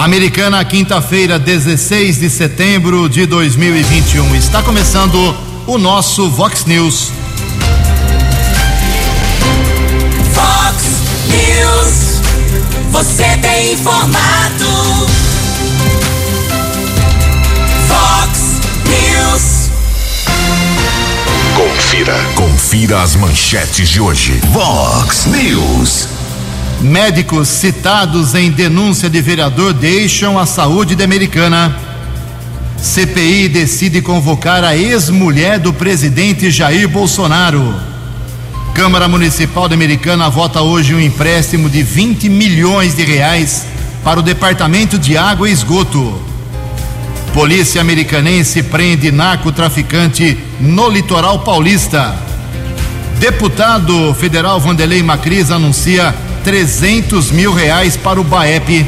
Americana, quinta-feira, 16 de setembro de 2021. Está começando o nosso Vox News. Vox News. Você tem informado. Vox News. Confira. Confira as manchetes de hoje. Vox News. Médicos citados em denúncia de vereador deixam a saúde da americana. CPI decide convocar a ex-mulher do presidente Jair Bolsonaro. Câmara Municipal da Americana vota hoje um empréstimo de 20 milhões de reais para o Departamento de Água e Esgoto. Polícia americanense prende narcotraficante no litoral paulista. Deputado federal Vanderlei Macris anuncia 300 mil reais para o BAEP.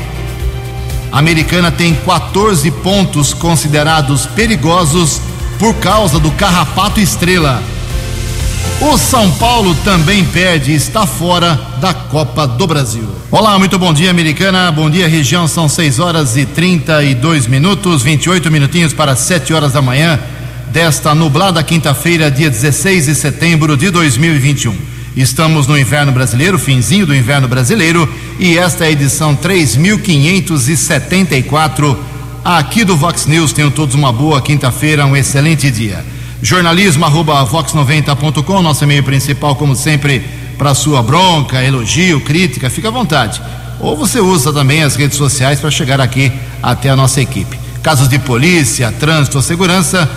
A americana tem 14 pontos considerados perigosos por causa do carrapato estrela. O São Paulo também perde e está fora da Copa do Brasil. Olá, muito bom dia, americana. Bom dia, região. São 6 horas e 32 minutos, 28 minutinhos para 7 horas da manhã desta nublada quinta-feira, dia 16 de setembro de 2021. Estamos no inverno brasileiro, finzinho do inverno brasileiro, e esta é a edição 3574 aqui do Vox News. Tenham todos uma boa quinta-feira, um excelente dia. Jornalismo arroba vox90.com, nosso e-mail principal, como sempre, para sua bronca, elogio, crítica, fica à vontade. Ou você usa também as redes sociais para chegar aqui até a nossa equipe. Casos de polícia, trânsito ou segurança,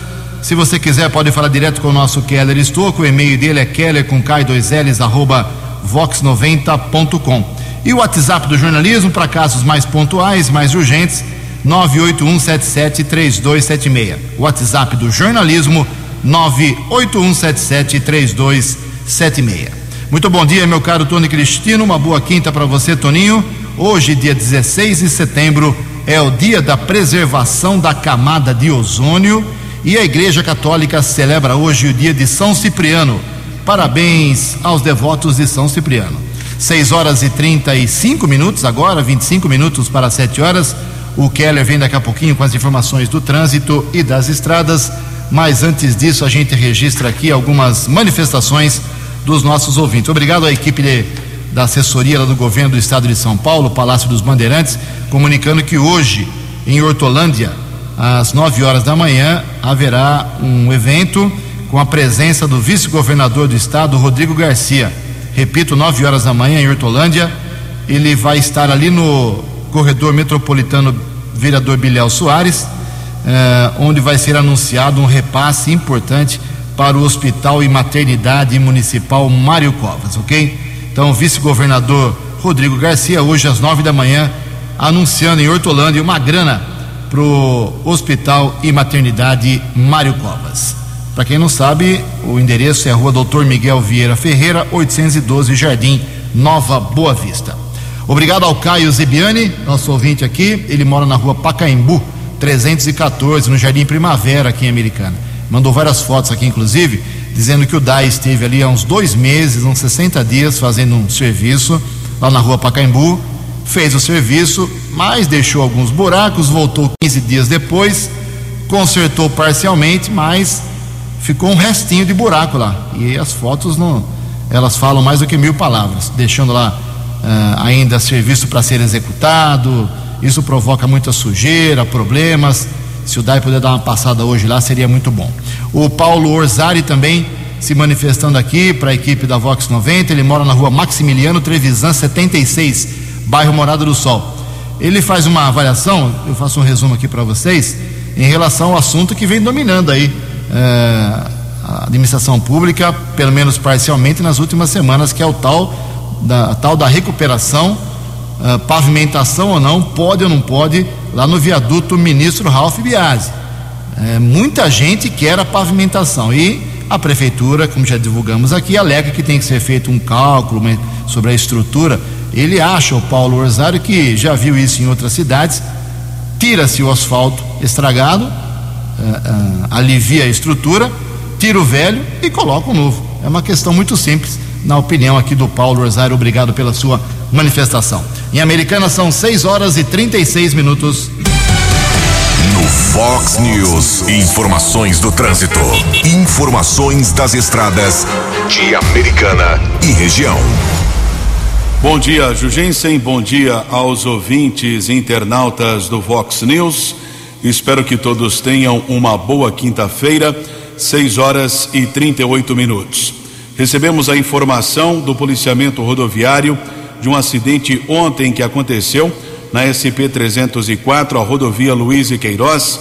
se você quiser, pode falar direto com o nosso Keller Estouco. O e-mail dele é keller com K2Ls, arroba vox90.com. E o WhatsApp do jornalismo para casos mais pontuais, mais urgentes, 981773276. WhatsApp do jornalismo, 981773276. Muito bom dia, meu caro Tony Cristino. Uma boa quinta para você, Toninho. Hoje, dia 16 de setembro, é o dia da preservação da camada de ozônio e a Igreja Católica celebra hoje o dia de São Cipriano. Parabéns aos devotos de São Cipriano. 6 horas e 35 minutos, agora 25 minutos para 7 horas. O Keller vem daqui a pouquinho com as informações do trânsito e das estradas. Mas antes disso, a gente registra aqui algumas manifestações dos nossos ouvintes. Obrigado à equipe de, da assessoria do governo do estado de São Paulo, Palácio dos Bandeirantes, comunicando que hoje, em Hortolândia, às 9 horas da manhã, haverá um evento com a presença do vice-governador do estado, Rodrigo Garcia. Repito, 9 horas da manhã em Hortolândia. Ele vai estar ali no corredor metropolitano vereador Bilhel Soares, eh, onde vai ser anunciado um repasse importante para o Hospital e Maternidade Municipal Mário Covas, ok? Então, vice-governador Rodrigo Garcia, hoje às 9 da manhã, anunciando em Hortolândia uma grana para o Hospital e Maternidade Mário Covas. Para quem não sabe, o endereço é a Rua Doutor Miguel Vieira Ferreira, 812 Jardim, Nova Boa Vista. Obrigado ao Caio Zebiani, nosso ouvinte aqui. Ele mora na Rua Pacaembu, 314, no Jardim Primavera, aqui em Americana. Mandou várias fotos aqui, inclusive, dizendo que o DAI esteve ali há uns dois meses, uns 60 dias, fazendo um serviço lá na Rua Pacaembu fez o serviço, mas deixou alguns buracos, voltou 15 dias depois, consertou parcialmente, mas ficou um restinho de buraco lá. E as fotos não, elas falam mais do que mil palavras, deixando lá uh, ainda serviço para ser executado. Isso provoca muita sujeira, problemas. Se o DAI puder dar uma passada hoje lá, seria muito bom. O Paulo Orzari também se manifestando aqui para a equipe da Vox 90. Ele mora na rua Maximiliano Trevisan 76 bairro Morada do Sol. Ele faz uma avaliação, eu faço um resumo aqui para vocês, em relação ao assunto que vem dominando aí é, a administração pública, pelo menos parcialmente nas últimas semanas, que é o tal da, tal da recuperação, é, pavimentação ou não, pode ou não pode, lá no viaduto Ministro Ralph Biasi. É, muita gente quer a pavimentação e a prefeitura, como já divulgamos aqui, alega que tem que ser feito um cálculo sobre a estrutura ele acha, o Paulo Orzário, que já viu isso em outras cidades, tira-se o asfalto estragado, uh, uh, alivia a estrutura, tira o velho e coloca o novo. É uma questão muito simples, na opinião aqui do Paulo Orzário. Obrigado pela sua manifestação. Em Americana são 6 horas e 36 minutos. No Fox News, informações do trânsito. Informações das estradas de Americana e região. Bom dia, Jugensen. Bom dia aos ouvintes internautas do Vox News. Espero que todos tenham uma boa quinta-feira, 6 horas e 38 minutos. Recebemos a informação do policiamento rodoviário de um acidente ontem que aconteceu na SP 304, a rodovia Luiz e Queiroz,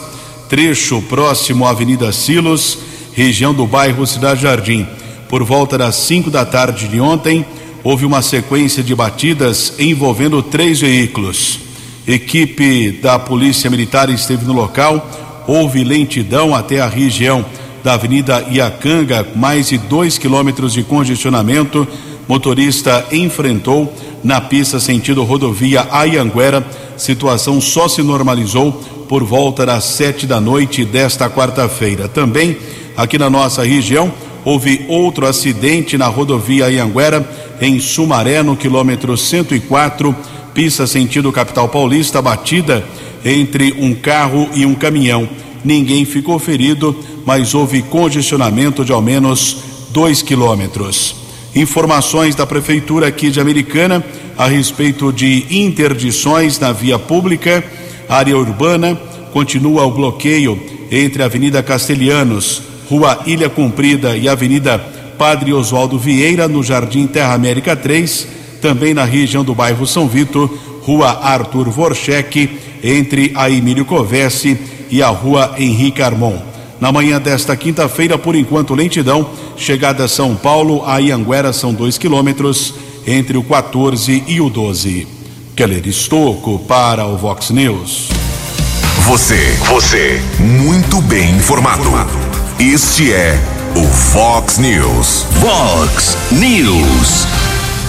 trecho próximo à Avenida Silos, região do bairro Cidade Jardim. Por volta das 5 da tarde de ontem, houve uma sequência de batidas envolvendo três veículos. Equipe da Polícia Militar esteve no local, houve lentidão até a região da Avenida Iacanga, mais de dois quilômetros de congestionamento. Motorista enfrentou na pista sentido rodovia Ayanguera. Situação só se normalizou por volta das sete da noite desta quarta-feira. Também aqui na nossa região houve outro acidente na rodovia Ayanguera, em Sumaré, no quilômetro 104, pista sentido capital paulista, batida entre um carro e um caminhão. Ninguém ficou ferido, mas houve congestionamento de ao menos dois quilômetros. Informações da Prefeitura aqui de Americana a respeito de interdições na via pública, área urbana, continua o bloqueio entre a Avenida Castelhanos, Rua Ilha Comprida e Avenida Padre Oswaldo Vieira, no Jardim Terra América 3, também na região do bairro São Vitor, Rua Arthur Vorchek, entre a Emílio Covesse e a Rua Henrique Armon. Na manhã desta quinta-feira, por enquanto, lentidão, chegada a São Paulo, a Ianguera são dois quilômetros, entre o 14 e o 12. Keller Estocco para o Vox News. Você, você, muito bem informado. Este é o Fox News. Fox News.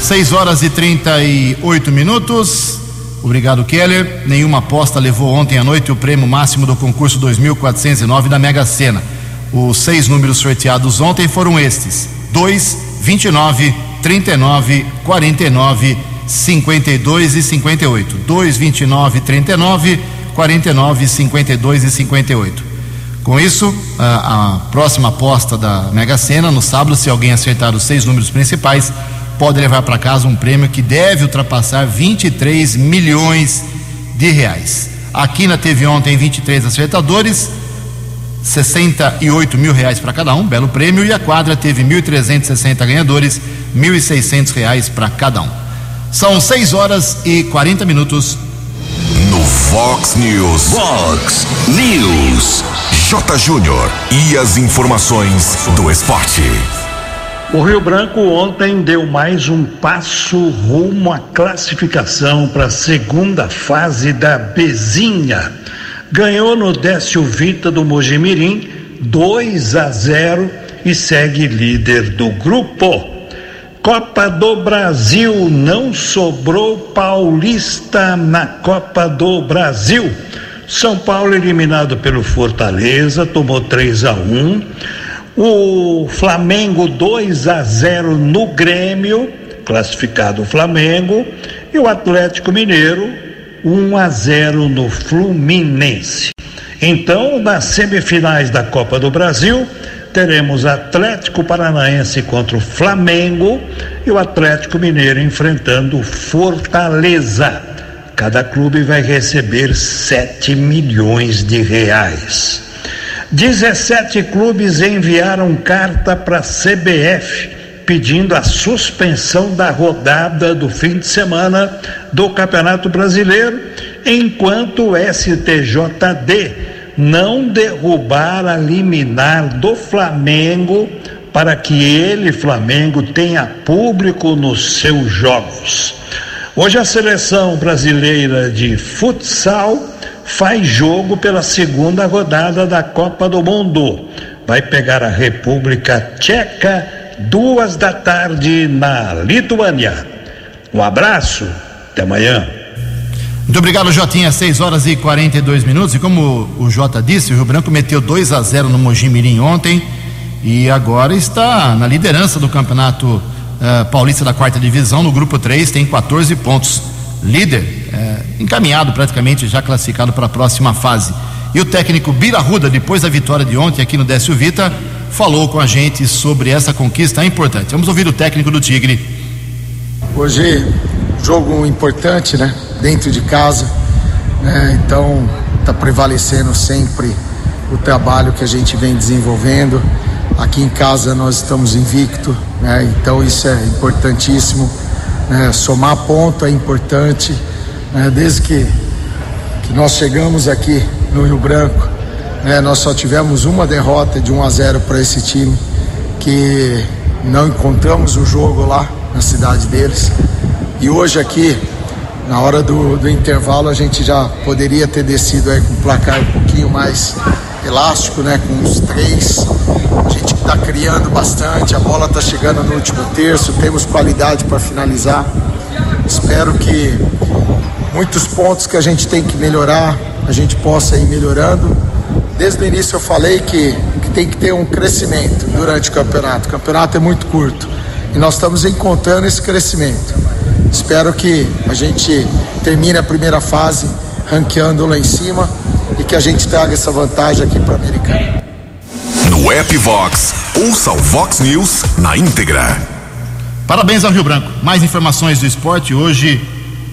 6 horas e 38 minutos. Obrigado, Keller. Nenhuma aposta levou ontem à noite o prêmio máximo do concurso 2409 da Mega Sena. Os seis números sorteados ontem foram estes: 2, 29, 39, 49, 52 e 58. 2, 29, 39, 49, 52 e 58. Com isso, a, a próxima aposta da Mega Sena, no sábado, se alguém acertar os seis números principais, pode levar para casa um prêmio que deve ultrapassar 23 milhões de reais. A Quina teve ontem 23 acertadores, 68 mil reais para cada um, belo prêmio, e a quadra teve 1.360 ganhadores, 1.600 reais para cada um. São 6 horas e 40 minutos. No Fox News. Fox News. J. Júnior. E as informações do esporte. O Rio Branco ontem deu mais um passo rumo à classificação para a segunda fase da Bezinha. Ganhou no Décio Vita do Mojimirim 2 a 0 e segue líder do grupo. Copa do Brasil não sobrou paulista na Copa do Brasil. São Paulo eliminado pelo Fortaleza, tomou 3 a 1. O Flamengo 2 a 0 no Grêmio, classificado o Flamengo, e o Atlético Mineiro 1 a 0 no Fluminense. Então, nas semifinais da Copa do Brasil, teremos Atlético Paranaense contra o Flamengo e o Atlético Mineiro enfrentando Fortaleza. Cada clube vai receber 7 milhões de reais. 17 clubes enviaram carta para a CBF pedindo a suspensão da rodada do fim de semana do Campeonato Brasileiro, enquanto o STJD não derrubar a liminar do Flamengo para que ele, Flamengo, tenha público nos seus jogos. Hoje a seleção brasileira de futsal faz jogo pela segunda rodada da Copa do Mundo. Vai pegar a República Tcheca, duas da tarde, na Lituânia. Um abraço, até amanhã. Muito obrigado, Jotinha. 6 horas e 42 minutos. E como o Jota disse, o Rio Branco meteu 2 a 0 no Mojimirim ontem e agora está na liderança do campeonato uh, paulista da quarta divisão. No grupo 3 tem 14 pontos. líder, é, encaminhado praticamente, já classificado para a próxima fase. E o técnico Bira Ruda, depois da vitória de ontem aqui no Décio Vita, falou com a gente sobre essa conquista importante. Vamos ouvir o técnico do Tigre. Hoje, jogo importante, né? Dentro de casa. Né? Então, está prevalecendo sempre o trabalho que a gente vem desenvolvendo. Aqui em casa nós estamos invicto, né? então isso é importantíssimo. Né? Somar ponto é importante. Né? Desde que, que nós chegamos aqui no Rio Branco, né? nós só tivemos uma derrota de 1 a 0 para esse time, que não encontramos o jogo lá na cidade deles. E hoje aqui, na hora do, do intervalo, a gente já poderia ter descido aí com um placar um pouquinho mais elástico, né? Com uns três. A gente está criando bastante, a bola está chegando no último terço, temos qualidade para finalizar. Espero que muitos pontos que a gente tem que melhorar, a gente possa ir melhorando. Desde o início eu falei que, que tem que ter um crescimento durante o campeonato. O campeonato é muito curto e nós estamos encontrando esse crescimento. Espero que a gente termine a primeira fase ranqueando lá em cima e que a gente traga essa vantagem aqui para a Americana. No app Vox, ouça o Vox News na íntegra. Parabéns ao Rio Branco. Mais informações do esporte hoje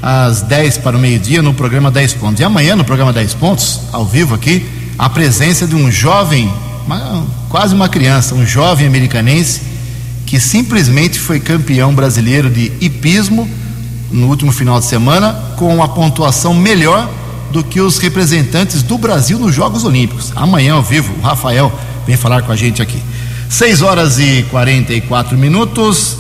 às 10 para o meio-dia no programa 10 pontos. E amanhã no programa 10 pontos, ao vivo aqui, a presença de um jovem, uma, quase uma criança, um jovem americanense que simplesmente foi campeão brasileiro de hipismo no último final de semana com uma pontuação melhor do que os representantes do Brasil nos Jogos Olímpicos. Amanhã ao vivo, o Rafael vem falar com a gente aqui. 6 horas e 44 minutos.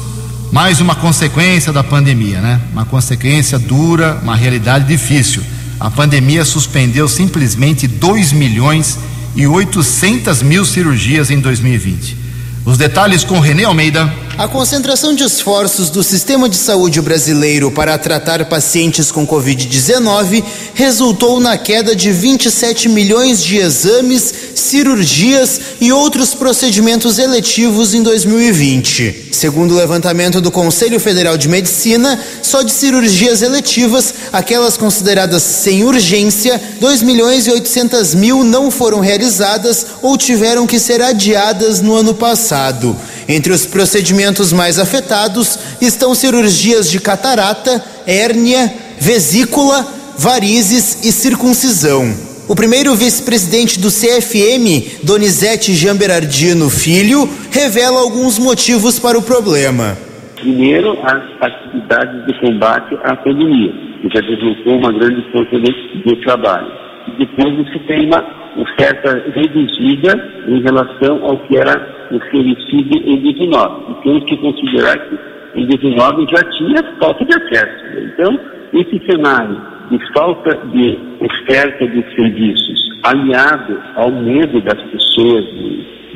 Mais uma consequência da pandemia, né? Uma consequência dura, uma realidade difícil. A pandemia suspendeu simplesmente 2 milhões e 800 mil cirurgias em 2020. Os detalhes com Renê Almeida. A concentração de esforços do sistema de saúde brasileiro para tratar pacientes com Covid-19 resultou na queda de 27 milhões de exames, cirurgias e outros procedimentos eletivos em 2020. Segundo o levantamento do Conselho Federal de Medicina, só de cirurgias eletivas, aquelas consideradas sem urgência, 2 milhões e 800 mil não foram realizadas ou tiveram que ser adiadas no ano passado. Entre os procedimentos mais afetados estão cirurgias de catarata, hérnia, vesícula, varizes e circuncisão. O primeiro vice-presidente do CFM, Donizete Jamberardino Filho, revela alguns motivos para o problema. Primeiro, as atividades de combate à pandemia, que já deslocou uma grande força de trabalho. Depois você tem uma oferta reduzida em relação ao que era oferecido em 19. E temos que considerar que em 19 já tinha falta de acesso. Então, esse cenário de falta de oferta de serviços, aliado ao medo das pessoas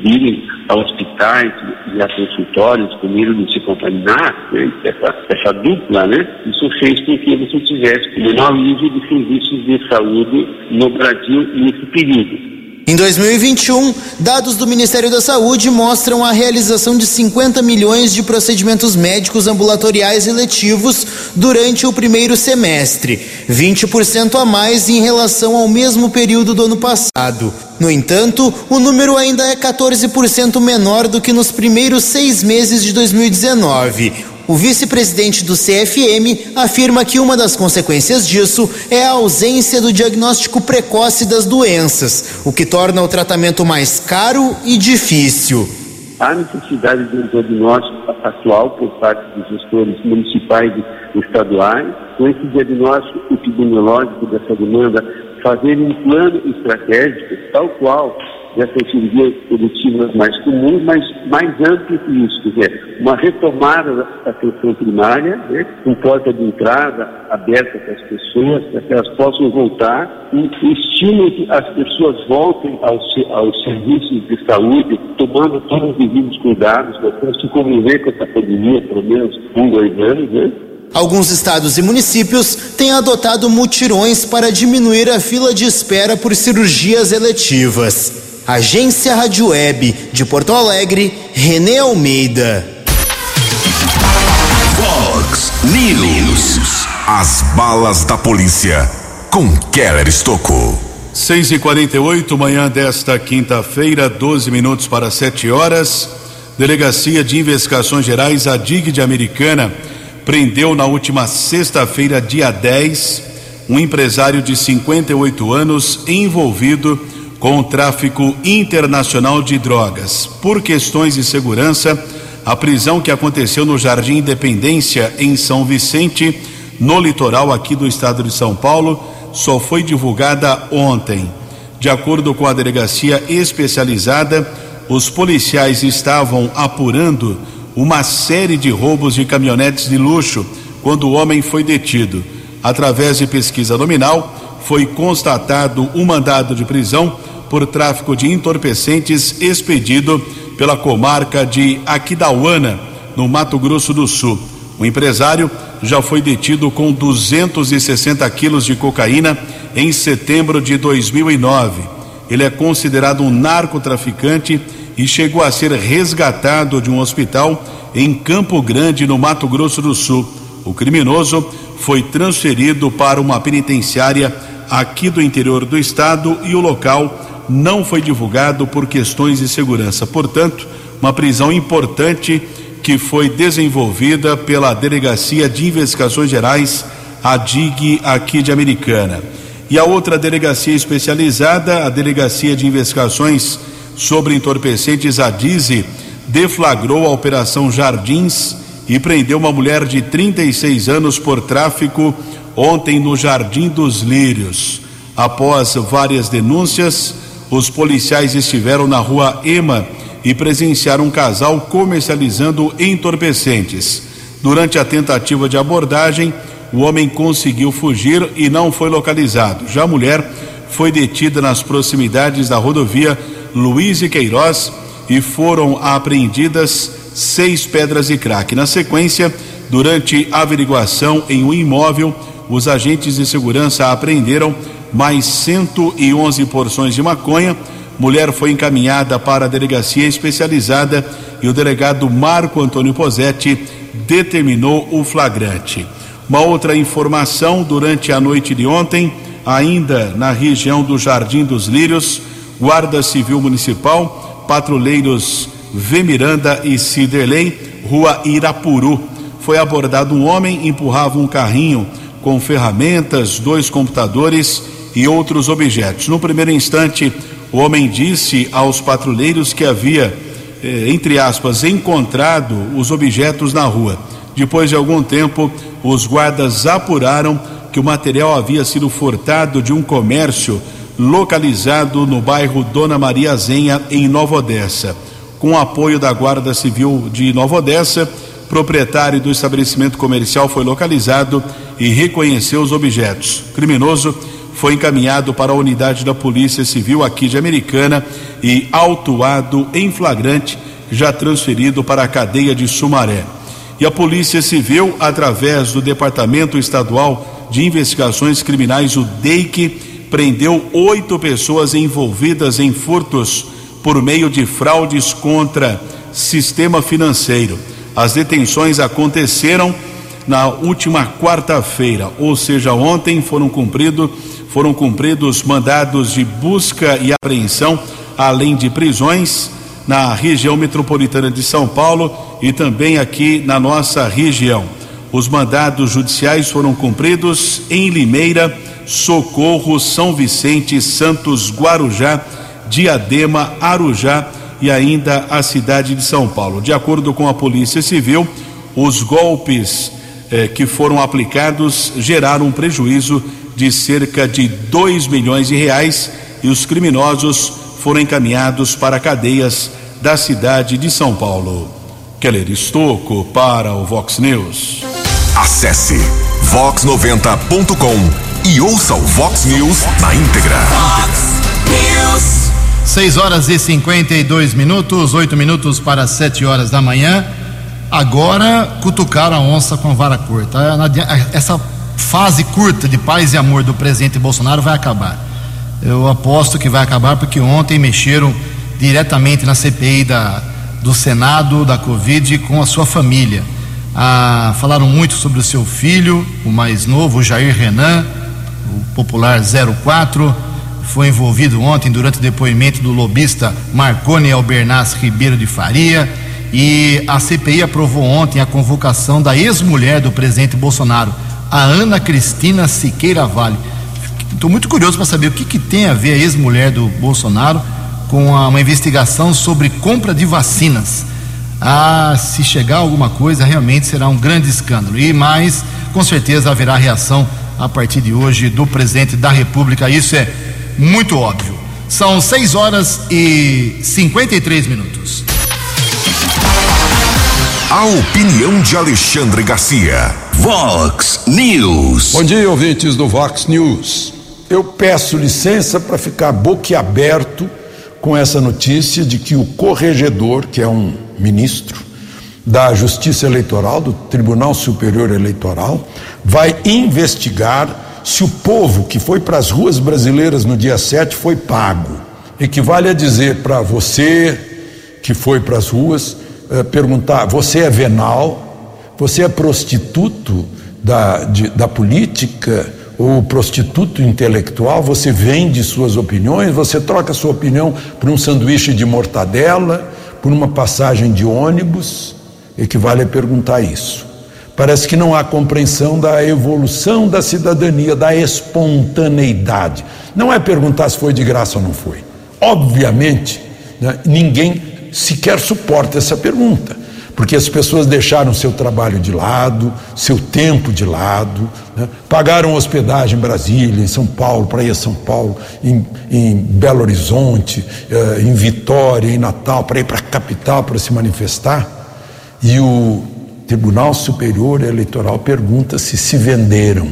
de irem a hospitais e a consultórios com medo de se contaminar, né, essa, essa dupla, né, isso fez com que você tivesse um menor nível de serviços de saúde no Brasil nesse período. Em 2021, dados do Ministério da Saúde mostram a realização de 50 milhões de procedimentos médicos ambulatoriais eletivos durante o primeiro semestre, 20% a mais em relação ao mesmo período do ano passado. No entanto, o número ainda é 14% menor do que nos primeiros seis meses de 2019. O vice-presidente do CFM afirma que uma das consequências disso é a ausência do diagnóstico precoce das doenças, o que torna o tratamento mais caro e difícil. Há necessidade de um diagnóstico atual por parte dos gestores municipais e estaduais, com esse diagnóstico epidemiológico dessa demanda, fazer um plano estratégico tal qual dessas cirurgias produtivas mais comuns, mas mais amplo que isso, quer dizer, uma retomada da atenção primária, né, com porta de entrada aberta para as pessoas, para que elas possam voltar, e estimule que as pessoas voltem aos, aos serviços de saúde, tomando todos os devidos cuidados, para se conviver com essa pandemia, pelo menos um, dois anos, né? Alguns estados e municípios têm adotado mutirões para diminuir a fila de espera por cirurgias eletivas. Agência Rádio Web de Porto Alegre, Renê Almeida. Fox News. As balas da polícia com Keller Estocou. 6 e 48 manhã desta quinta-feira, 12 minutos para 7 horas. Delegacia de Investigações Gerais, a DIG de Americana, prendeu na última sexta-feira, dia 10, um empresário de 58 anos envolvido com o tráfico internacional de drogas. Por questões de segurança, a prisão que aconteceu no Jardim Independência, em São Vicente, no litoral aqui do estado de São Paulo, só foi divulgada ontem. De acordo com a delegacia especializada, os policiais estavam apurando uma série de roubos de caminhonetes de luxo quando o homem foi detido. Através de pesquisa nominal, foi constatado um mandado de prisão por tráfico de entorpecentes expedido pela comarca de Aquidauana, no Mato Grosso do Sul. O empresário já foi detido com 260 quilos de cocaína em setembro de 2009. Ele é considerado um narcotraficante e chegou a ser resgatado de um hospital em Campo Grande, no Mato Grosso do Sul. O criminoso foi transferido para uma penitenciária aqui do interior do estado e o local não foi divulgado por questões de segurança. Portanto, uma prisão importante que foi desenvolvida pela Delegacia de Investigações Gerais, a DIG, aqui de Americana. E a outra delegacia especializada, a Delegacia de Investigações sobre Entorpecentes, a DIZE, deflagrou a Operação Jardins e prendeu uma mulher de 36 anos por tráfico ontem no Jardim dos Lírios. Após várias denúncias, os policiais estiveram na rua Ema e presenciaram um casal comercializando entorpecentes. Durante a tentativa de abordagem, o homem conseguiu fugir e não foi localizado. Já a mulher foi detida nas proximidades da rodovia Luiz e Queiroz e foram apreendidas seis pedras de crack. Na sequência, durante averiguação em um imóvel, os agentes de segurança apreenderam mais 111 porções de maconha mulher foi encaminhada para a delegacia especializada e o delegado Marco Antônio Posetti determinou o flagrante. Uma outra informação: durante a noite de ontem, ainda na região do Jardim dos Lírios, Guarda Civil Municipal, patrulheiros V. Miranda e Ciderley, Rua Irapuru, foi abordado um homem empurrava um carrinho com ferramentas, dois computadores e outros objetos. No primeiro instante, o homem disse aos patrulheiros que havia, eh, entre aspas, encontrado os objetos na rua. Depois de algum tempo, os guardas apuraram que o material havia sido furtado de um comércio localizado no bairro Dona Maria Zenha, em Nova Odessa. Com o apoio da Guarda Civil de Nova Odessa, proprietário do estabelecimento comercial foi localizado e reconheceu os objetos. O criminoso foi encaminhado para a unidade da Polícia Civil aqui de Americana e autuado em flagrante, já transferido para a cadeia de Sumaré. E a Polícia Civil, através do Departamento Estadual de Investigações Criminais, o DEIC, prendeu oito pessoas envolvidas em furtos por meio de fraudes contra sistema financeiro. As detenções aconteceram na última quarta-feira, ou seja, ontem foram cumpridos foram cumpridos mandados de busca e apreensão, além de prisões na região metropolitana de São Paulo e também aqui na nossa região. Os mandados judiciais foram cumpridos em Limeira, Socorro, São Vicente, Santos, Guarujá, Diadema, Arujá e ainda a cidade de São Paulo. De acordo com a Polícia Civil, os golpes eh, que foram aplicados geraram um prejuízo de cerca de 2 milhões de reais e os criminosos foram encaminhados para cadeias da cidade de São Paulo. Keller Estocco para o Vox News. Acesse vox90.com e ouça o Vox News na íntegra. Fox News. 6 horas e 52 minutos, 8 minutos para 7 horas da manhã. Agora cutucaram a onça com vara curta. Essa fase curta de paz e amor do presidente Bolsonaro vai acabar. Eu aposto que vai acabar porque ontem mexeram diretamente na CPI da, do Senado, da Covid, com a sua família. Ah, falaram muito sobre o seu filho, o mais novo, o Jair Renan, o popular 04. Foi envolvido ontem durante o depoimento do lobista Marconi Albernaz Ribeiro de Faria. E a CPI aprovou ontem a convocação da ex-mulher do presidente Bolsonaro, a Ana Cristina Siqueira Vale. Estou muito curioso para saber o que, que tem a ver a ex-mulher do Bolsonaro com uma investigação sobre compra de vacinas. Ah, se chegar alguma coisa, realmente será um grande escândalo. E mais, com certeza haverá reação a partir de hoje do presidente da República. Isso é muito óbvio. São 6 horas e 53 minutos. A opinião de Alexandre Garcia. Vox News. Bom dia, ouvintes do Vox News. Eu peço licença para ficar boquiaberto com essa notícia de que o corregedor, que é um ministro da Justiça Eleitoral, do Tribunal Superior Eleitoral, vai investigar se o povo que foi para as ruas brasileiras no dia 7 foi pago. Equivale a dizer para você que foi para as ruas, eh, perguntar: você é venal? Você é prostituto da, de, da política? Ou prostituto intelectual? Você vende suas opiniões? Você troca sua opinião por um sanduíche de mortadela? Por uma passagem de ônibus? Equivale a perguntar isso. Parece que não há compreensão da evolução da cidadania, da espontaneidade. Não é perguntar se foi de graça ou não foi. Obviamente, né, ninguém sequer suporta essa pergunta, porque as pessoas deixaram seu trabalho de lado, seu tempo de lado, né, pagaram hospedagem em Brasília, em São Paulo, para ir a São Paulo, em, em Belo Horizonte, eh, em Vitória, em Natal, para ir para a capital para se manifestar. E o Tribunal Superior Eleitoral pergunta se se venderam,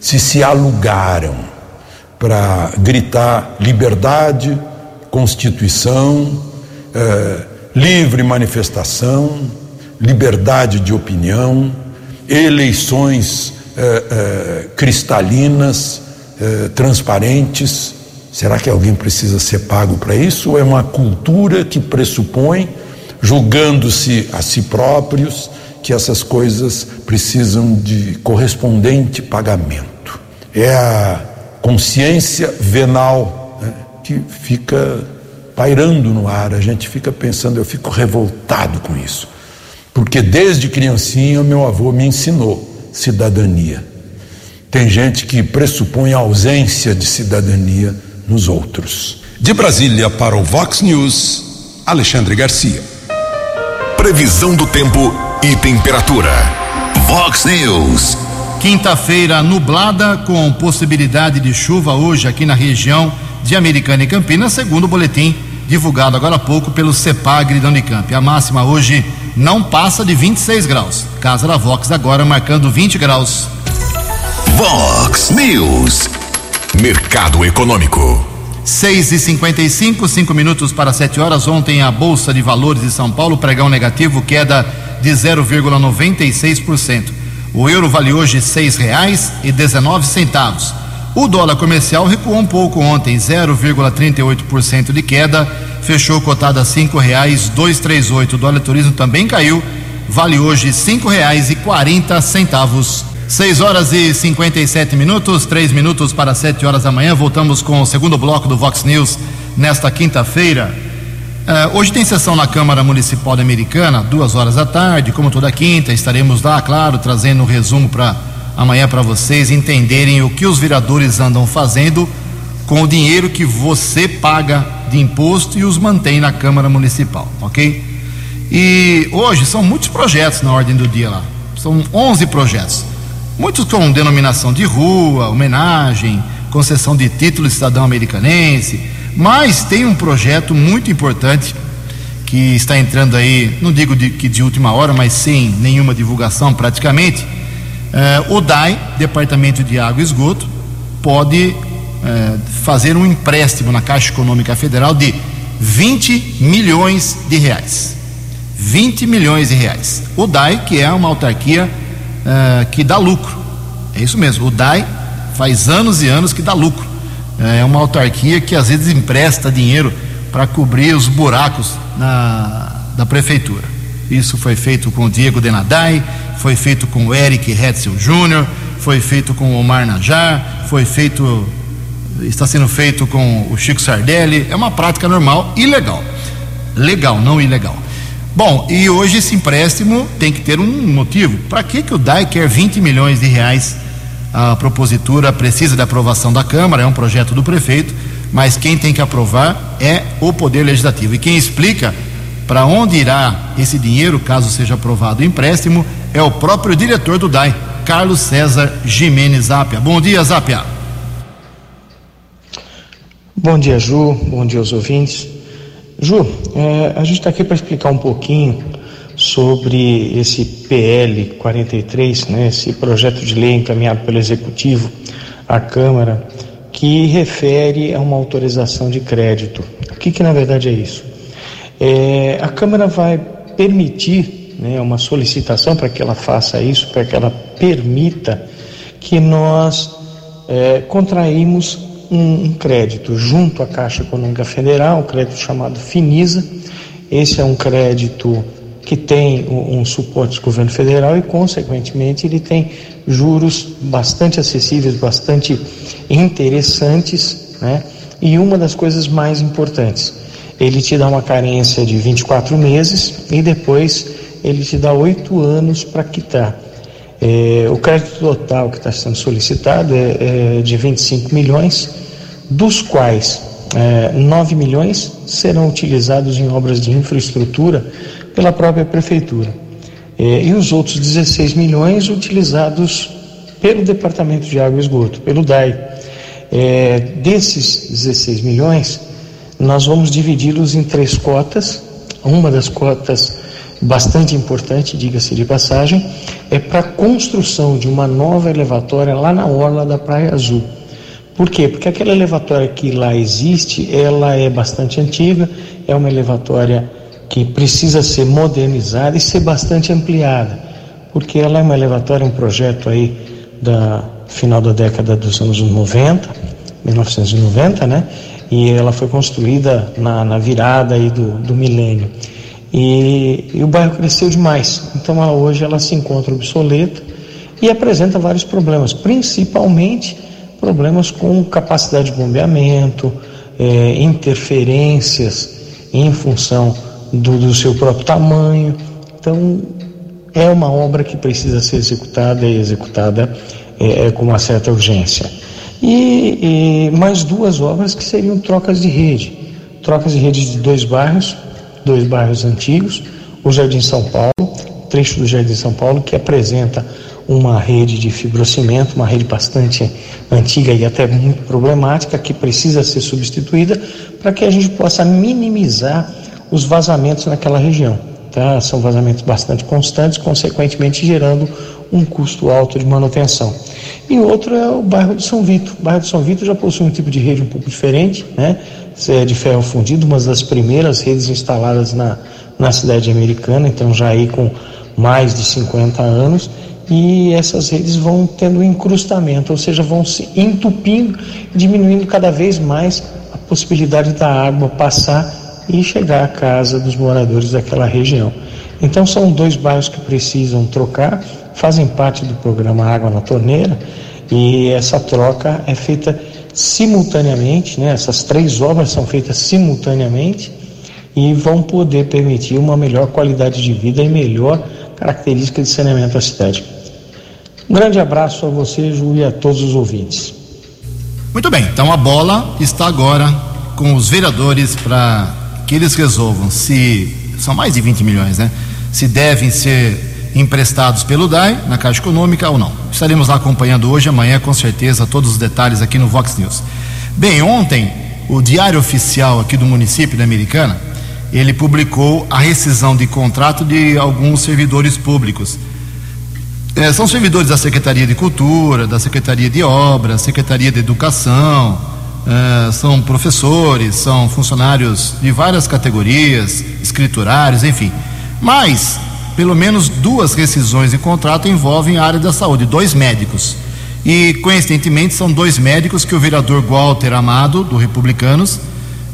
se se alugaram para gritar liberdade, Constituição, eh, livre manifestação, liberdade de opinião, eleições eh, eh, cristalinas, transparentes. Será que alguém precisa ser pago para isso? Ou é uma cultura que pressupõe, julgando-se a si próprios, que essas coisas precisam de correspondente pagamento? É a consciência venal né, que fica pairando no ar, a gente fica pensando, eu fico revoltado com isso. Porque desde criancinha meu avô me ensinou cidadania. Tem gente que pressupõe a ausência de cidadania nos outros. De Brasília para o Vox News, Alexandre Garcia. Previsão do tempo e temperatura. Vox News. Quinta-feira nublada com possibilidade de chuva hoje aqui na região de Americana e Campinas, segundo o boletim divulgado agora há pouco pelo CEPAGRE da Unicamp. A máxima hoje não passa de 26 graus. Casa da Vox agora marcando 20 graus. Vox News. Mercado Econômico. 6 e 55 5 minutos para 7 horas. Ontem a Bolsa de Valores de São Paulo, pregão negativo, queda de 0,96%. O euro vale hoje seis reais e 19 centavos. O dólar comercial recuou um pouco ontem, 0,38% de queda, fechou cotado a cinco reais dois três oito. O dólar turismo também caiu, vale hoje cinco reais e quarenta centavos. 6 horas e 57 minutos, três minutos para 7 horas da manhã. Voltamos com o segundo bloco do Vox News nesta quinta-feira. Uh, hoje tem sessão na Câmara Municipal Americana, duas horas da tarde, como toda quinta, estaremos lá, claro, trazendo um resumo para amanhã para vocês entenderem o que os vereadores andam fazendo com o dinheiro que você paga de imposto e os mantém na Câmara Municipal, ok? E hoje são muitos projetos na ordem do dia lá, são 11 projetos, muitos com denominação de rua, homenagem, concessão de título cidadão americanense, mas tem um projeto muito importante que está entrando aí, não digo de, que de última hora, mas sem nenhuma divulgação praticamente o DAI, Departamento de Água e Esgoto, pode uh, fazer um empréstimo na Caixa Econômica Federal de 20 milhões de reais. 20 milhões de reais. O DAI, que é uma autarquia uh, que dá lucro. É isso mesmo, o DAI faz anos e anos que dá lucro. É uma autarquia que às vezes empresta dinheiro para cobrir os buracos na, da prefeitura. Isso foi feito com o Diego Denadai, foi feito com o Eric Hetzel Jr., foi feito com o Omar Najar, foi feito está sendo feito com o Chico Sardelli. É uma prática normal e legal. Legal, não ilegal. Bom, e hoje esse empréstimo tem que ter um motivo. Para que, que o DAI quer 20 milhões de reais? A propositura precisa da aprovação da Câmara, é um projeto do prefeito, mas quem tem que aprovar é o Poder Legislativo. E quem explica para onde irá esse dinheiro, caso seja aprovado o empréstimo, é o próprio diretor do DAI, Carlos César Jimenez Zapia. Bom dia, Zapia. Bom dia, Ju. Bom dia aos ouvintes. Ju, é, a gente está aqui para explicar um pouquinho sobre esse PL 43, né, esse projeto de lei encaminhado pelo Executivo à Câmara, que refere a uma autorização de crédito. O que, que na verdade é isso? É, a Câmara vai permitir né, uma solicitação para que ela faça isso, para que ela permita que nós é, contraímos um, um, crédito junto à Caixa Econômica Federal, um crédito chamado Finisa. Esse é um crédito que tem um, suporte do governo federal e, consequentemente, ele tem juros bastante acessíveis, bastante interessantes, né? E uma das coisas mais importantes, ele te dá uma carência de 24 meses e depois ele te dá oito anos para quitar. É, o crédito total que está sendo solicitado é, é, de 25 milhões, dos quais é, 9 milhões serão utilizados em obras de infraestrutura pela própria prefeitura. É, e os outros 16 milhões utilizados pelo Departamento de Água e Esgoto, pelo DAI. É, desses 16 milhões, nós vamos dividi-los em três cotas. Uma das cotas bastante importante, diga-se de passagem, é para a construção de uma nova elevatória lá na orla da Praia Azul. Por quê? Porque aquela elevatória que lá existe, ela é bastante antiga, é uma elevatória que precisa ser modernizada e ser bastante ampliada, porque ela é uma elevatória, um projeto aí da final da década dos anos 90, 1990, né? E ela foi construída na, na virada aí do, do milênio. E, e, o bairro cresceu demais. Então ela, hoje ela se encontra obsoleta e apresenta vários problemas, principalmente problemas com capacidade de bombeamento, é, interferências em função do, do seu próprio tamanho. Então é uma obra que precisa ser executada e executada é, é, com uma certa urgência. E, e mais duas obras que seriam trocas de rede, trocas de rede de dois bairros dois bairros antigos, o Jardim São Paulo, trecho do Jardim São Paulo, que apresenta uma rede de fibrocimento, uma rede bastante antiga e até muito problemática, que precisa ser substituída para que a gente possa minimizar os vazamentos naquela região. Tá? São vazamentos bastante constantes, consequentemente gerando um custo alto de manutenção. E outro é o bairro de São Vito. O bairro de São Vito já possui um tipo de rede um pouco diferente, né? É de ferro fundido, uma das primeiras redes instaladas na, na cidade americana, então já aí com mais de 50 anos, e essas redes vão tendo encrustamento, ou seja, vão se entupindo, diminuindo cada vez mais a possibilidade da água passar e chegar à casa dos moradores daquela região. Então são dois bairros que precisam trocar, fazem parte do programa Água na Torneira, e essa troca é feita simultaneamente, né? essas três obras são feitas simultaneamente e vão poder permitir uma melhor qualidade de vida e melhor característica de saneamento da cidade. Um grande abraço a você, Ju, e a todos os ouvintes. Muito bem, então a bola está agora com os vereadores para que eles resolvam se são mais de 20 milhões, né? Se devem ser emprestados pelo DAI na Caixa Econômica ou não. Estaremos lá acompanhando hoje, amanhã, com certeza, todos os detalhes aqui no Vox News. Bem, ontem, o Diário Oficial aqui do município da Americana, ele publicou a rescisão de contrato de alguns servidores públicos. É, são servidores da Secretaria de Cultura, da Secretaria de Obras, Secretaria de Educação, é, são professores, são funcionários de várias categorias, escriturários, enfim. Mas pelo menos duas rescisões de contrato envolvem a área da saúde, dois médicos. E, coincidentemente, são dois médicos que o vereador Walter Amado, do Republicanos,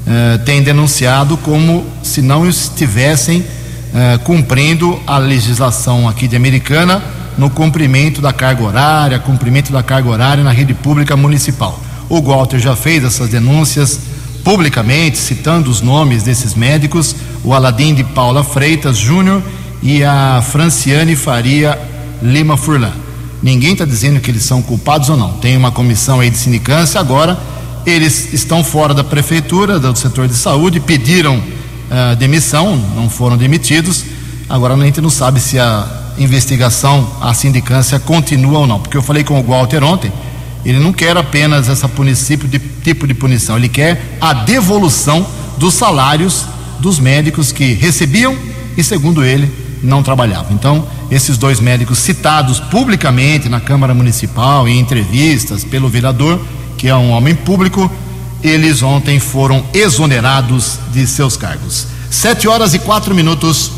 eh, tem denunciado como se não estivessem eh, cumprindo a legislação aqui de Americana no cumprimento da carga horária, cumprimento da carga horária na rede pública municipal. O Walter já fez essas denúncias publicamente, citando os nomes desses médicos, o Aladim de Paula Freitas Júnior e a Franciane Faria Lima Furlan. Ninguém está dizendo que eles são culpados ou não. Tem uma comissão aí de sindicância agora. Eles estão fora da prefeitura, do setor de saúde, pediram uh, demissão, não foram demitidos. Agora a gente não sabe se a investigação, a sindicância continua ou não. Porque eu falei com o Walter ontem, ele não quer apenas essa município de tipo de punição, ele quer a devolução dos salários dos médicos que recebiam e, segundo ele, não trabalhavam. Então, esses dois médicos citados publicamente na Câmara Municipal, em entrevistas pelo vereador, que é um homem público, eles ontem foram exonerados de seus cargos. Sete horas e quatro minutos.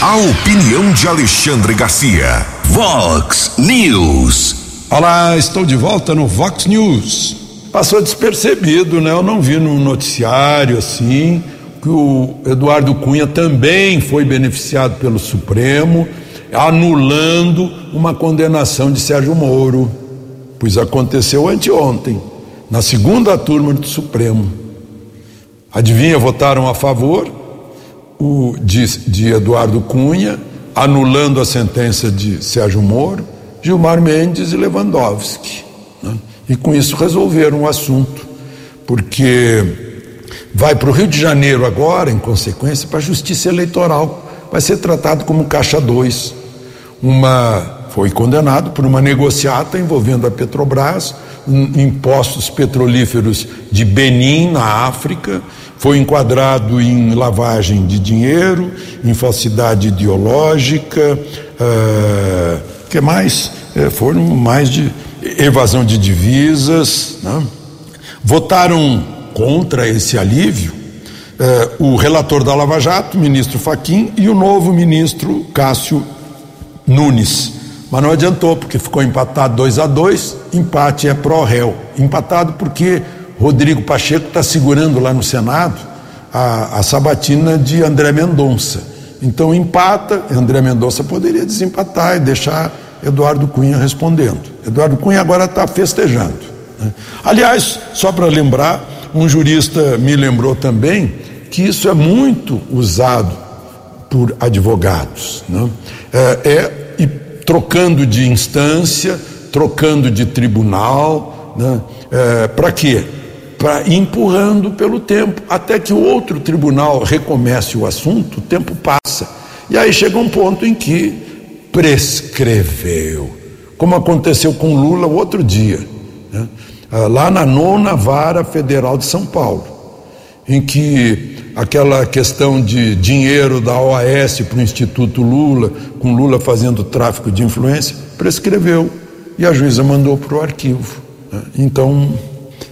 A opinião de Alexandre Garcia. Vox News. Olá, estou de volta no Vox News. Passou despercebido, né? Eu não vi no noticiário assim que o Eduardo Cunha também foi beneficiado pelo Supremo, anulando uma condenação de Sérgio Moro, pois aconteceu anteontem, na segunda turma do Supremo. Adivinha, votaram a favor o, de, de Eduardo Cunha, anulando a sentença de Sérgio Moro, Gilmar Mendes e Lewandowski. Né? E com isso resolveram o assunto, porque vai para o Rio de Janeiro agora, em consequência, para a Justiça Eleitoral. Vai ser tratado como caixa 2. Uma foi condenado por uma negociata envolvendo a Petrobras, um, impostos petrolíferos de Benin, na África, foi enquadrado em lavagem de dinheiro, em falsidade ideológica, uh, que mais? É, foram mais de evasão de divisas. Né? Votaram contra esse alívio eh, o relator da Lava Jato, ministro Faquim, e o novo ministro Cássio Nunes. Mas não adiantou, porque ficou empatado 2 a 2 empate é pró-réu. Empatado porque Rodrigo Pacheco está segurando lá no Senado a, a sabatina de André Mendonça. Então empata, André Mendonça poderia desempatar e deixar Eduardo Cunha respondendo. Eduardo Cunha agora está festejando. Né? Aliás, só para lembrar, um jurista me lembrou também que isso é muito usado por advogados. Né? É, é trocando de instância, trocando de tribunal, né? é, para quê? Para empurrando pelo tempo, até que o outro tribunal recomece o assunto, o tempo passa. E aí chega um ponto em que prescreveu, como aconteceu com Lula o outro dia. Né? Ah, lá na nona vara federal de São Paulo, em que aquela questão de dinheiro da OAS para o Instituto Lula, com Lula fazendo tráfico de influência, prescreveu e a juíza mandou para o arquivo. Né? Então,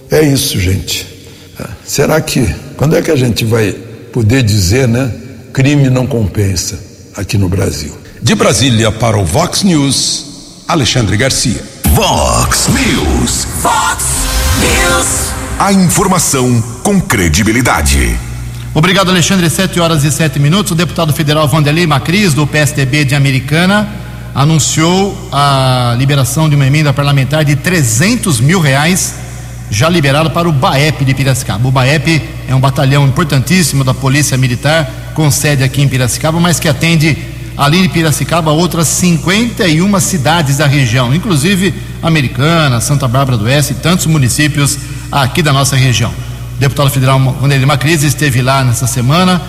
é isso, gente. Ah, será que, quando é que a gente vai poder dizer, né? Crime não compensa aqui no Brasil. De Brasília para o Vox News, Alexandre Garcia. Vox News. Vox News. A informação com credibilidade. Obrigado, Alexandre. Sete horas e sete minutos. O deputado federal Vanderlei Macris, do PSDB de Americana, anunciou a liberação de uma emenda parlamentar de 300 mil reais, já liberada para o BAEP de Piracicaba. O BAEP é um batalhão importantíssimo da Polícia Militar, com sede aqui em Piracicaba, mas que atende além de Piracicaba, outras 51 cidades da região, inclusive Americana, Santa Bárbara do Oeste e tantos municípios aqui da nossa região. O deputado federal Vanderlei Macris esteve lá nessa semana,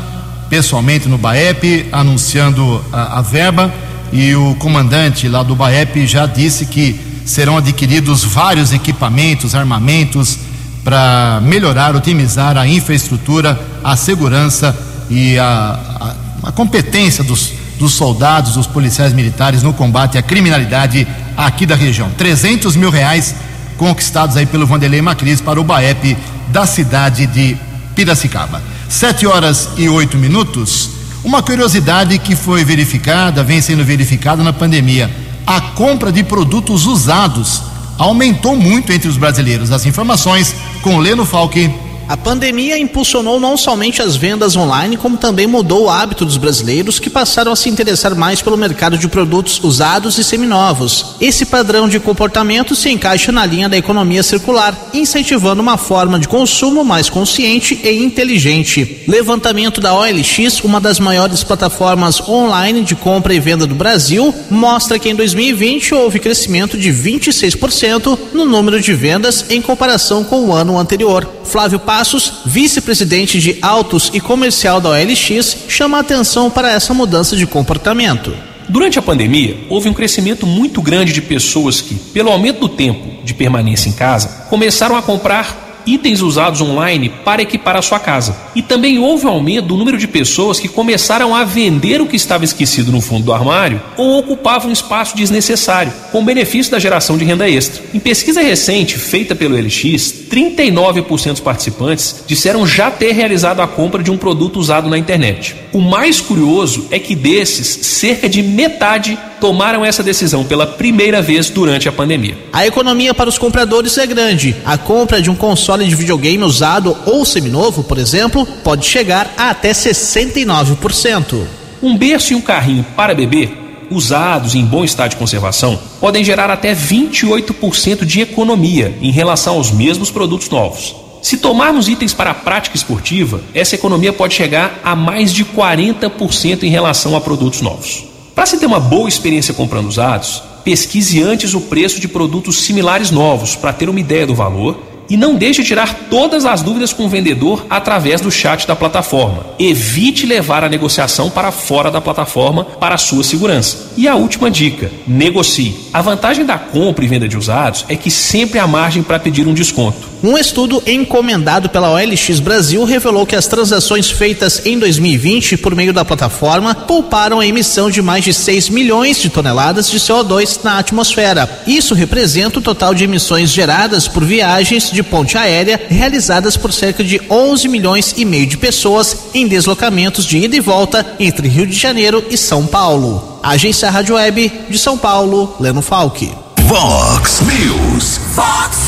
pessoalmente no BAEP, anunciando a, a verba, e o comandante lá do BAEP já disse que serão adquiridos vários equipamentos, armamentos, para melhorar, otimizar a infraestrutura, a segurança e a, a, a competência dos dos soldados, dos policiais militares no combate à criminalidade aqui da região. 300 mil reais conquistados aí pelo Vanderlei Macris para o BAEP da cidade de Piracicaba. Sete horas e oito minutos. Uma curiosidade que foi verificada, vem sendo verificada na pandemia: a compra de produtos usados aumentou muito entre os brasileiros. As informações com Leno Falque. A pandemia impulsionou não somente as vendas online, como também mudou o hábito dos brasileiros que passaram a se interessar mais pelo mercado de produtos usados e seminovos. Esse padrão de comportamento se encaixa na linha da economia circular, incentivando uma forma de consumo mais consciente e inteligente. Levantamento da OLX, uma das maiores plataformas online de compra e venda do Brasil, mostra que em 2020 houve crescimento de 26% no número de vendas em comparação com o ano anterior. Flávio Passos, vice-presidente de autos e comercial da OLX, chama atenção para essa mudança de comportamento. Durante a pandemia, houve um crescimento muito grande de pessoas que, pelo aumento do tempo de permanência em casa, começaram a comprar itens usados online para equipar a sua casa. E também houve um aumento do número de pessoas que começaram a vender o que estava esquecido no fundo do armário ou ocupavam um espaço desnecessário, com benefício da geração de renda extra. Em pesquisa recente feita pelo LX, 39% dos participantes disseram já ter realizado a compra de um produto usado na internet. O mais curioso é que desses, cerca de metade tomaram essa decisão pela primeira vez durante a pandemia. A economia para os compradores é grande. A compra de um console de videogame usado ou seminovo, por exemplo, pode chegar a até 69%. Um berço e um carrinho para bebê, usados em bom estado de conservação, podem gerar até 28% de economia em relação aos mesmos produtos novos. Se tomarmos itens para a prática esportiva, essa economia pode chegar a mais de 40% em relação a produtos novos. Para se ter uma boa experiência comprando usados, pesquise antes o preço de produtos similares novos para ter uma ideia do valor e não deixe tirar todas as dúvidas com o vendedor através do chat da plataforma. Evite levar a negociação para fora da plataforma para sua segurança. E a última dica: negocie. A vantagem da compra e venda de usados é que sempre há margem para pedir um desconto. Um estudo encomendado pela OLX Brasil revelou que as transações feitas em 2020 por meio da plataforma pouparam a emissão de mais de 6 milhões de toneladas de CO2 na atmosfera. Isso representa o total de emissões geradas por viagens de ponte aérea realizadas por cerca de 11 milhões e meio de pessoas em deslocamentos de ida e volta entre Rio de Janeiro e São Paulo. Agência Rádio Web de São Paulo, Leno Falck. Vox News. Vox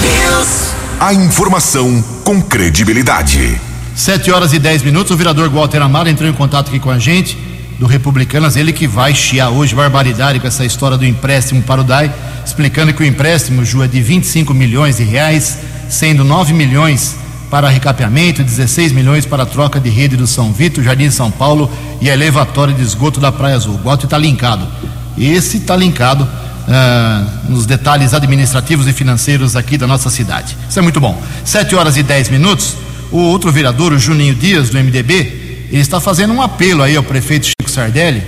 News. A informação com credibilidade. 7 horas e 10 minutos. O vereador Walter Amaro entrou em contato aqui com a gente, do Republicanas. Ele que vai chiar hoje barbaridade com essa história do empréstimo para o DAI, explicando que o empréstimo, Ju, é de 25 milhões de reais, sendo 9 milhões para recapeamento, 16 milhões para troca de rede do São Vitor, Jardim São Paulo e a elevatória de esgoto da Praia Azul. O Walter está linkado. Esse está linkado ah, nos detalhes administrativos e financeiros aqui da nossa cidade. Isso é muito bom. 7 horas e 10 minutos. O outro vereador, o Juninho Dias, do MDB, ele está fazendo um apelo aí ao prefeito Sardelli,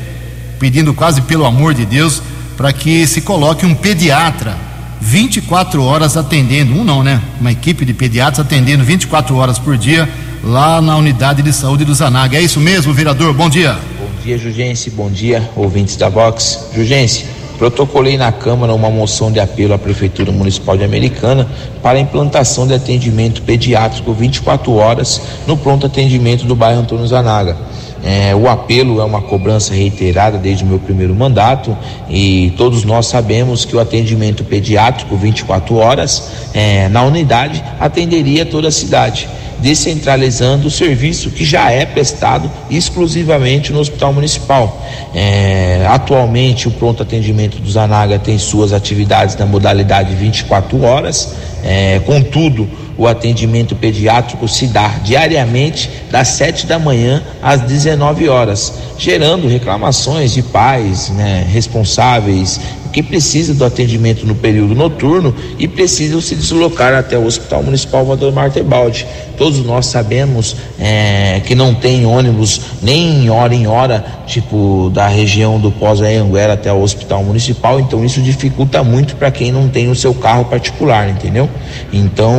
pedindo quase pelo amor de Deus, para que se coloque um pediatra 24 horas atendendo, um não, né? Uma equipe de pediatras atendendo 24 horas por dia lá na unidade de saúde do Zanaga. É isso mesmo, vereador? Bom dia. Bom dia, Jugense. Bom dia, ouvintes da Vox. Jugense, protocolei na Câmara uma moção de apelo à Prefeitura Municipal de Americana para a implantação de atendimento pediátrico 24 horas no pronto atendimento do bairro Antônio Zanaga. É, o apelo é uma cobrança reiterada desde o meu primeiro mandato e todos nós sabemos que o atendimento pediátrico 24 horas é, na unidade atenderia toda a cidade descentralizando o serviço que já é prestado exclusivamente no Hospital Municipal. É, atualmente, o pronto atendimento do Zanaga tem suas atividades na modalidade 24 horas, é, contudo, o atendimento pediátrico se dá diariamente das 7 da manhã às 19 horas, gerando reclamações de pais né, responsáveis que precisam do atendimento no período noturno e precisam se deslocar até o Hospital Municipal Valdemar Tebaldi. Todos nós sabemos é, que não tem ônibus nem hora em hora, tipo da região do Pós-Anhanguera até o Hospital Municipal, então isso dificulta muito para quem não tem o seu carro particular, entendeu? Então,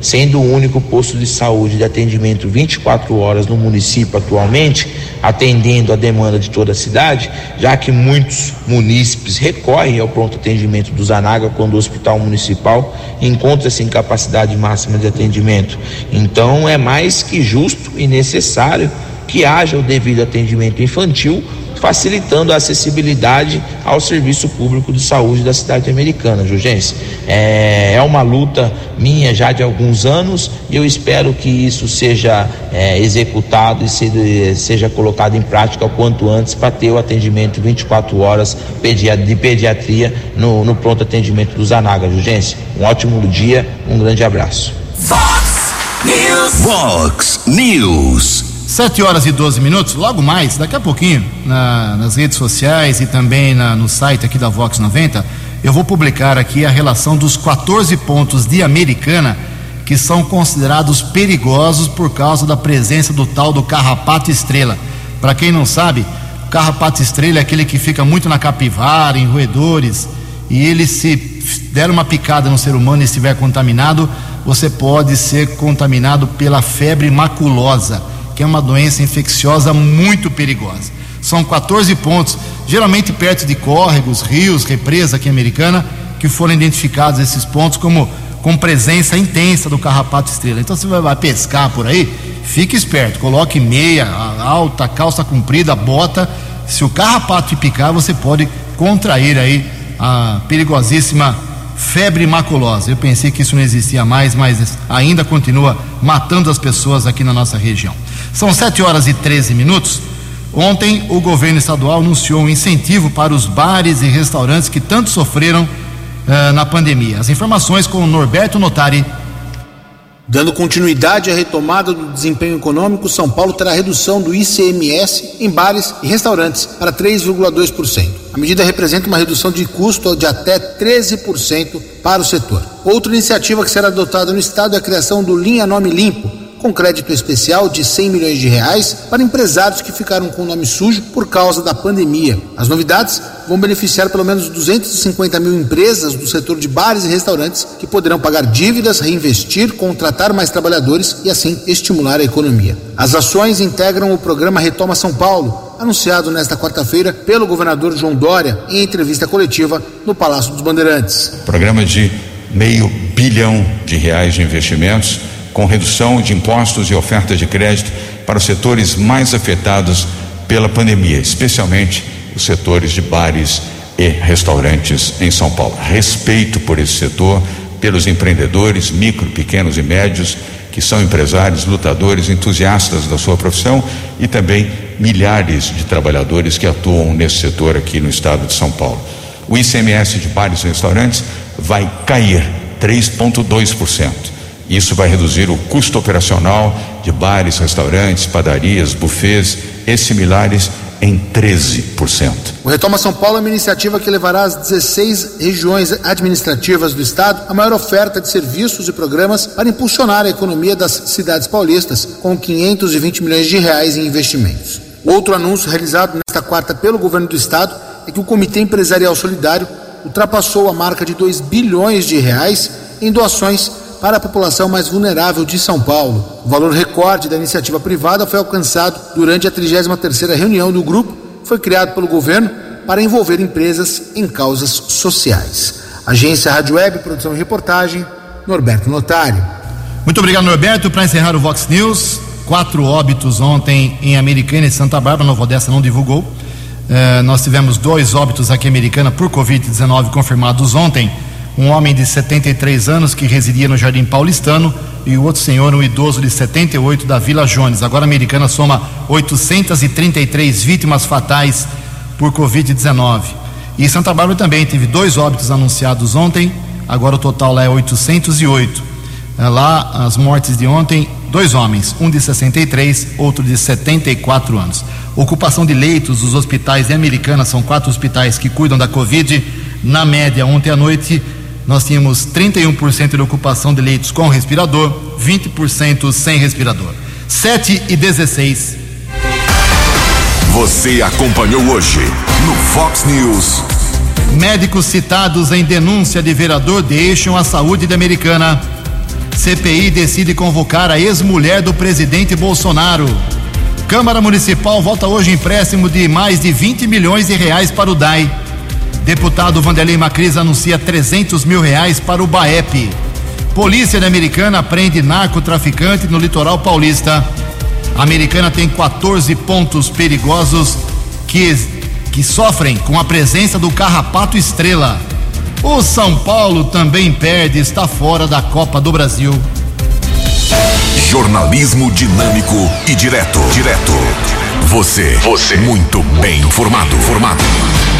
sendo o único posto de saúde de atendimento 24 horas no município atualmente, atendendo a demanda de toda a cidade, já que muitos munícipes recorrem ao pronto atendimento do Zanaga quando o hospital municipal encontra-se em capacidade máxima de atendimento. Então é mais que justo e necessário que haja o devido atendimento infantil facilitando a acessibilidade ao serviço público de saúde da cidade americana, Jurgense. É, é uma luta minha já de alguns anos e eu espero que isso seja é, executado e seja, seja colocado em prática o quanto antes para ter o atendimento 24 horas de pediatria no, no pronto atendimento do Zanaga, Jurgense. Um ótimo dia, um grande abraço. Fox News. Fox News. 7 horas e 12 minutos, logo mais, daqui a pouquinho, na, nas redes sociais e também na, no site aqui da Vox 90, eu vou publicar aqui a relação dos 14 pontos de Americana que são considerados perigosos por causa da presença do tal do carrapato estrela. Para quem não sabe, o carrapato estrela é aquele que fica muito na capivara, em roedores, e ele se der uma picada no ser humano e estiver contaminado, você pode ser contaminado pela febre maculosa que é uma doença infecciosa muito perigosa. São 14 pontos, geralmente perto de córregos, rios, represa aqui americana, que foram identificados esses pontos como com presença intensa do carrapato estrela. Então você vai pescar por aí, fique esperto, coloque meia alta, calça comprida, bota. Se o carrapato te picar, você pode contrair aí a perigosíssima febre maculosa. Eu pensei que isso não existia mais, mas ainda continua matando as pessoas aqui na nossa região. São 7 horas e 13 minutos. Ontem, o governo estadual anunciou um incentivo para os bares e restaurantes que tanto sofreram uh, na pandemia. As informações com o Norberto Notari. Dando continuidade à retomada do desempenho econômico, São Paulo terá redução do ICMS em bares e restaurantes para 3,2%. A medida representa uma redução de custo de até 13% para o setor. Outra iniciativa que será adotada no estado é a criação do Linha Nome Limpo com crédito especial de 100 milhões de reais para empresários que ficaram com o nome sujo por causa da pandemia. As novidades vão beneficiar pelo menos 250 mil empresas do setor de bares e restaurantes que poderão pagar dívidas, reinvestir, contratar mais trabalhadores e assim estimular a economia. As ações integram o programa Retoma São Paulo, anunciado nesta quarta-feira pelo governador João Dória em entrevista coletiva no Palácio dos Bandeirantes. Programa de meio bilhão de reais de investimentos com redução de impostos e oferta de crédito para os setores mais afetados pela pandemia, especialmente os setores de bares e restaurantes em São Paulo. Respeito por esse setor, pelos empreendedores, micro, pequenos e médios, que são empresários, lutadores, entusiastas da sua profissão e também milhares de trabalhadores que atuam nesse setor aqui no estado de São Paulo. O ICMS de bares e restaurantes vai cair 3,2%. Isso vai reduzir o custo operacional de bares, restaurantes, padarias, bufês e similares em 13%. O Retoma São Paulo é uma iniciativa que levará às 16 regiões administrativas do estado a maior oferta de serviços e programas para impulsionar a economia das cidades paulistas, com 520 milhões de reais em investimentos. Outro anúncio realizado nesta quarta pelo governo do estado é que o Comitê Empresarial Solidário ultrapassou a marca de 2 bilhões de reais em doações para a população mais vulnerável de São Paulo. O valor recorde da iniciativa privada foi alcançado durante a 33ª reunião do grupo, foi criado pelo governo para envolver empresas em causas sociais. Agência Rádio Web, produção e reportagem, Norberto Notário. Muito obrigado, Norberto. Para encerrar o Vox News, quatro óbitos ontem em Americana e Santa Bárbara, Nova Odessa não divulgou. Uh, nós tivemos dois óbitos aqui em Americana por Covid-19 confirmados ontem um homem de 73 anos que residia no Jardim Paulistano e o outro senhor, um idoso de 78 da Vila Jones. Agora a americana soma 833 vítimas fatais por Covid-19. E Santa Bárbara também teve dois óbitos anunciados ontem, agora o total lá é 808. É, lá, as mortes de ontem, dois homens, um de 63, outro de 74 anos. Ocupação de leitos dos hospitais de Americana, são quatro hospitais que cuidam da Covid. Na média, ontem à noite, nós tínhamos 31% de ocupação de leitos com respirador, 20% sem respirador. 7 e 16. Você acompanhou hoje no Fox News. Médicos citados em denúncia de vereador deixam a saúde de Americana. CPI decide convocar a ex-mulher do presidente Bolsonaro. Câmara Municipal vota hoje empréstimo de mais de 20 milhões de reais para o DAI. Deputado Vanderlei Macris anuncia 300 mil reais para o BAEP. Polícia Americana prende narcotraficante no litoral paulista. A Americana tem 14 pontos perigosos que, que sofrem com a presença do carrapato estrela. O São Paulo também perde, está fora da Copa do Brasil. Jornalismo dinâmico e direto. Direto. Você. Você. Muito bem informado. Formado.